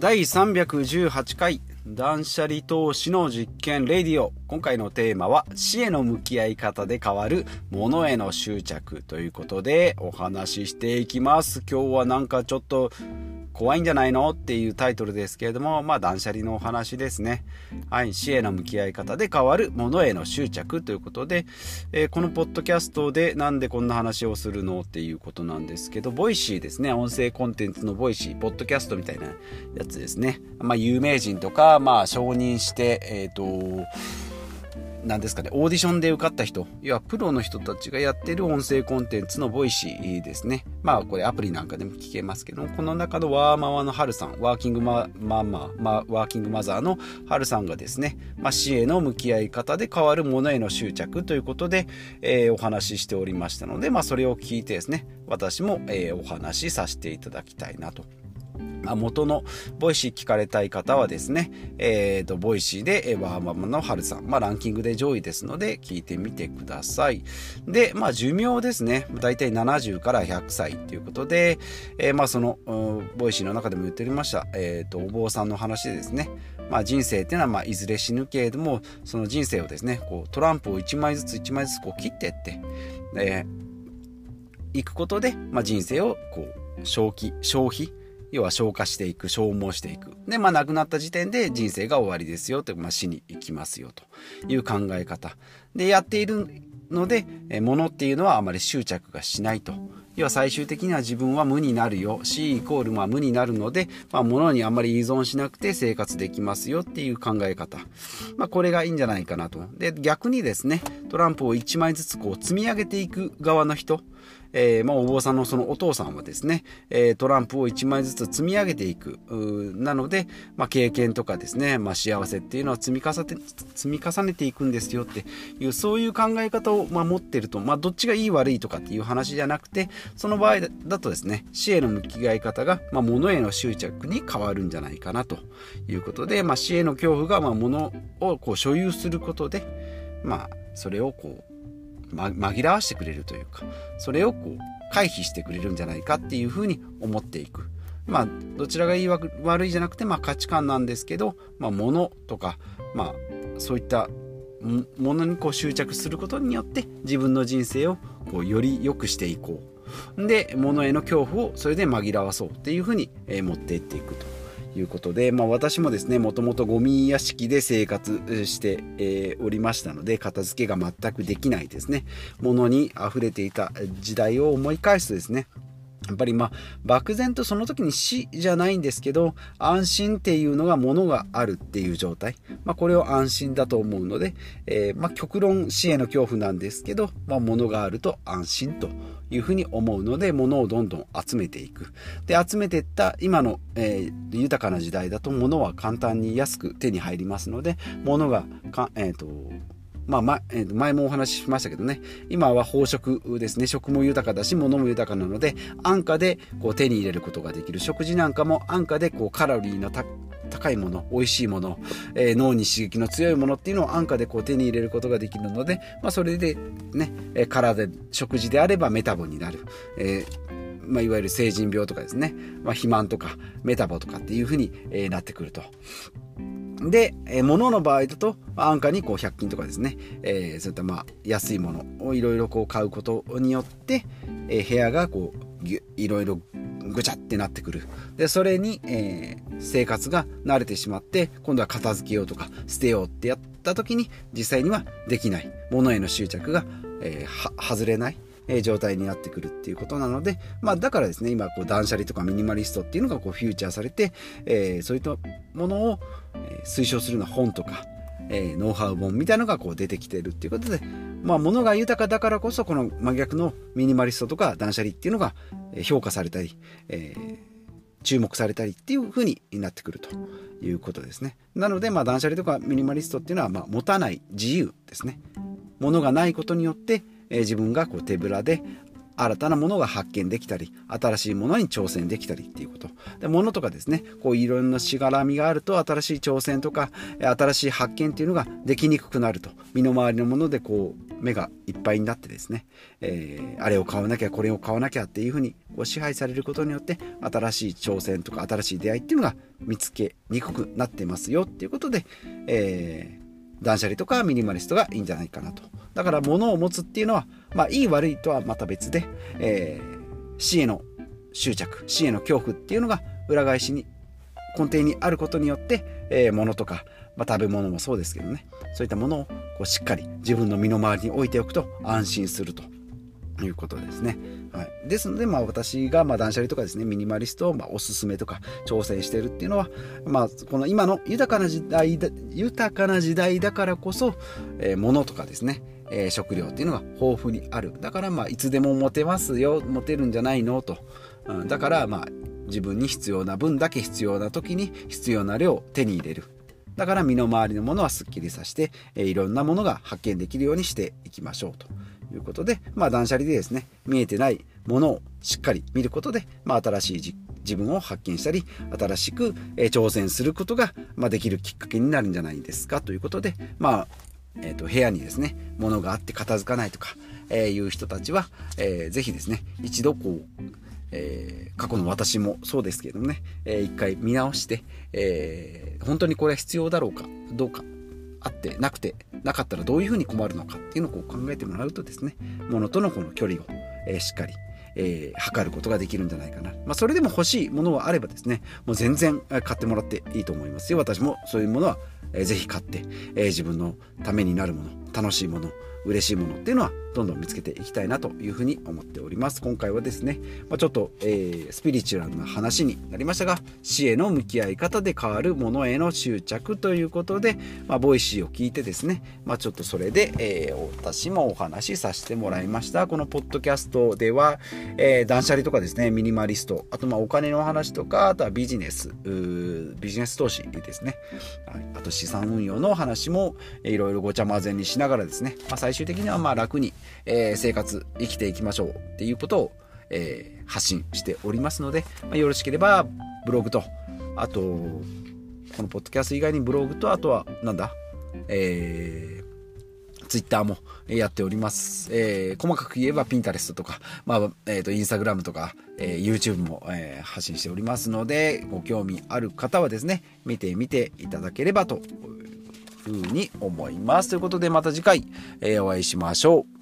第318回断捨離投資の実験レディオ。今回のテーマは死への向き合い方で変わるものへの執着ということでお話ししていきます。今日はなんかちょっと怖いんじゃないの？っていうタイトルですけれども、まあ断捨離のお話ですね。はい、死への向き合い方で変わるものへの執着ということで、えー、このポッドキャストでなんでこんな話をするのっていうことなんですけど、 Voicy ですね、音声コンテンツの Voicy、ポッドキャストみたいなやつですね。まあ有名人とか、まあ承認して、えっ、ー、と、何ですかね、オーディションで受かった人、要はプロの人たちがやってる音声コンテンツの Voicy ですね。まあこれアプリなんかでも聞けますけどこの中のワーママのハルさん、ワーキングマママ、まワーキングマザーのハルさんがですね、まあ、死への向き合い方で変わるものへの執着ということで、えー、お話ししておりましたので、まあそれを聞いてですね、私も、えー、お話しさせていただきたいなとあ、元の Voicy 聞かれたい方はですね、えー、と、 Voicy で、ワーママのハルさん、まあ、ランキングで上位ですので、聞いてみてください。で、まあ、寿命ですね、だいたい70から100歳ということで、えー、まあ、その、 Voicy の中でも言っておりました、えっ、ー、と、お坊さんの話でですね、まあ、人生っていうのは、まあ、いずれ死ぬけれども、その人生をですね、こう、トランプを1枚ずつ1枚ずつこう切ってって、えー、いくことで、まあ、人生をこう消費消費要は消化していく消耗していく。でまあ亡くなった時点で人生が終わりですよと、まあ、死に行きますよと。いう考え方。でやっているので物っていうのはあまり執着がしないと。要は最終的には自分は無になるよ。C イコールまあ無になるので、まあ、物にあんまり依存しなくて生活できますよっていう考え方、まあ、これがいいんじゃないかなと。で逆にですねトランプを1枚ずつこう積み上げていく側の人。えー、まあ、お坊さんのそのお父さんはですね、えー、トランプを1枚ずつ積み上げていく。なので、まあ、経験とかですね、まあ、幸せっていうのは積み重ね積み重ねていくんですよっていう、そういう考え方を、まあ、持ってると、まあ、どっちがいい悪いとかっていう話じゃなくて、その場合だとですね、死への向き合い方が、まあ、物への執着に変わるんじゃないかなということで、まあ、死への恐怖が、まあ、物をこう所有することで、まあ、それをこう、ま、紛らわしてくれるというかそれをこう回避してくれるんじゃないかっていうふうに思っていく。まあどちらがいい悪いじゃなくて、まあ、価値観なんですけど、まあ、物とか、まあ、そういったものにこう執着することによって自分の人生をこうより良くしていこう。で物への恐怖をそれで紛らわそうっていうふうに、持っていっていくと。いうことで、まあ、私もですねもともとゴミ屋敷で生活して、えー、おりましたので片付けが全くできないですね。ものに溢れていた時代を思い返すとですねやっぱりまあ漠然とその時に死じゃないんですけど安心っていうのがものがあるっていう状態、まあ、これを安心だと思うので、えー、まあ極論死への恐怖なんですけど、まあ、物があると安心というふうに思うので物をどんどん集めていく。で集めていった今の、えー、豊かな時代だと物は簡単に安く手に入りますので物がか、えーとまあ、ま、えー、前もお話ししましたけどね、今は飽食ですね、食も豊かだし、物も豊かなので、安価でこう手に入れることができる。食事なんかも安価でこうカロリーの高いもの、美味しいもの、えー、脳に刺激の強いものっていうのを安価でこう手に入れることができるので、まあ、それでね、え体、食事であればメタボになる。えーまあ、いわゆる成人病とかですね、まあ、肥満とかメタボとかっていうふうに、え、なってくると。で、えー、物の場合だと、安価にこう100均とかですね、えー、そういったまあ安いものをいろいろ買うことによって、えー、部屋がこういろいろぐちゃってなってくる。で、それに、えー、生活が慣れてしまって、今度は片付けようとか捨てようってやった時に、実際にはできない。物への執着が、えー、外れない。え状態になってくるっていうことなので、まあ、だからですね今こう断捨離とかミニマリストっていうのがこうフューチャーされて、え、そういったものを推奨するような本とか、えー、ノウハウ本みたいのがこう出てきてるっていうことで、まあ、物が豊かだからこそこの真逆のミニマリストとか断捨離っていうのが評価されたり、えー、注目されたりっていう風になってくるということですね。なので、まあ、断捨離とかミニマリストっていうのは、ま、持たない自由ですね。物がないことによって、えー、自分がこう手ぶらで新たなものが発見できたり新しいものに挑戦できたりっていうこと。で物とかですねこういろんなしがらみがあると新しい挑戦とか新しい発見っていうのができにくくなると。身の回りのものでこう目がいっぱいになってですね、えー、あれを買わなきゃこれを買わなきゃっていうふうにこう支配されることによって新しい挑戦とか新しい出会いっていうのが見つけにくくなってますよっていうことで、えー、断捨離とかミニマリストがいいんじゃないかなとだから物を持つっていうのはまあいい悪いとはまた別で、えー、死への執着死への恐怖っていうのが裏返しに根底にあることによって、えー、物とかまあ、食べ物もそうですけどねそういったものをこうしっかり自分の身の回りに置いておくと安心するということですね。はい、ですので、まあ、私がまあ断捨離とかですねミニマリストをまあおすすめとか挑戦してるっていうのは、まあ、この今の豊かな時代だ豊かな時代だからこそ、えー、物とかですね、え、食料っていうのが豊富にある。だからまあいつでも持てますよ持てるんじゃないのと、うん、だからまあ自分に必要な分だけ必要な時に必要な量を手に入れる。だから身の回りのものはすっきりさせて、えいろんなものが発見できるようにしていきましょうということで、まあ、断捨離でですね見えてないものをしっかり見ることで、まあ、新しい自分を発見したり新しく、え挑戦することが、ま、できるきっかけになるんじゃないですかということで、まあえーと、部屋にですね物があって片付かないとか、えー、いう人たちは、えー、ぜひですね一度こうえー、過去の私もそうですけどもね、えー、一回見直して、えー、本当にこれは必要だろうかどうかあってなくてなかったらどういうふうに困るのかっていうのをこう考えてもらうとですねものとのこの距離を、えー、しっかり、えー、測ることができるんじゃないかな、まあ、それでも欲しいものはあればですねもう全然買ってもらっていいと思いますよ。私もそういうものは、えー、ぜひ買って、えー、自分のためになるもの楽しいもの嬉しいものっていうのはどんどん見つけていきたいなというふうに思っております。今回はですね、まあ、ちょっと、えー、スピリチュアルな話になりましたが死への向き合い方で変わるものへの執着ということで、まあ、 Voicy を聞いてですね、まあ、ちょっとそれで、えー、私もお話しさせてもらいました。このポッドキャストでは、えー、断捨離とかですねミニマリストあとまあお金の話とかあとはビジネスビジネス投資ですね、はい、あと資産運用の話もいろいろごちゃ混ぜにしながらですね、まあ、最終的にはまあ楽に、えー、生活生きていきましょうっていうことを、えー、発信しておりますので、まあ、よろしければブログとあとこのポッドキャスト以外にブログとあとはなんだえー、ツイッターもやっております。えー、細かく言えばピンタレストとか、まあ、えっ、ー、と、インスタグラムとか、えー、YouTube も、えー、発信しておりますので、ご興味ある方はですね、見てみていただければというふうに思います。ということでまた次回、えー、お会いしましょう。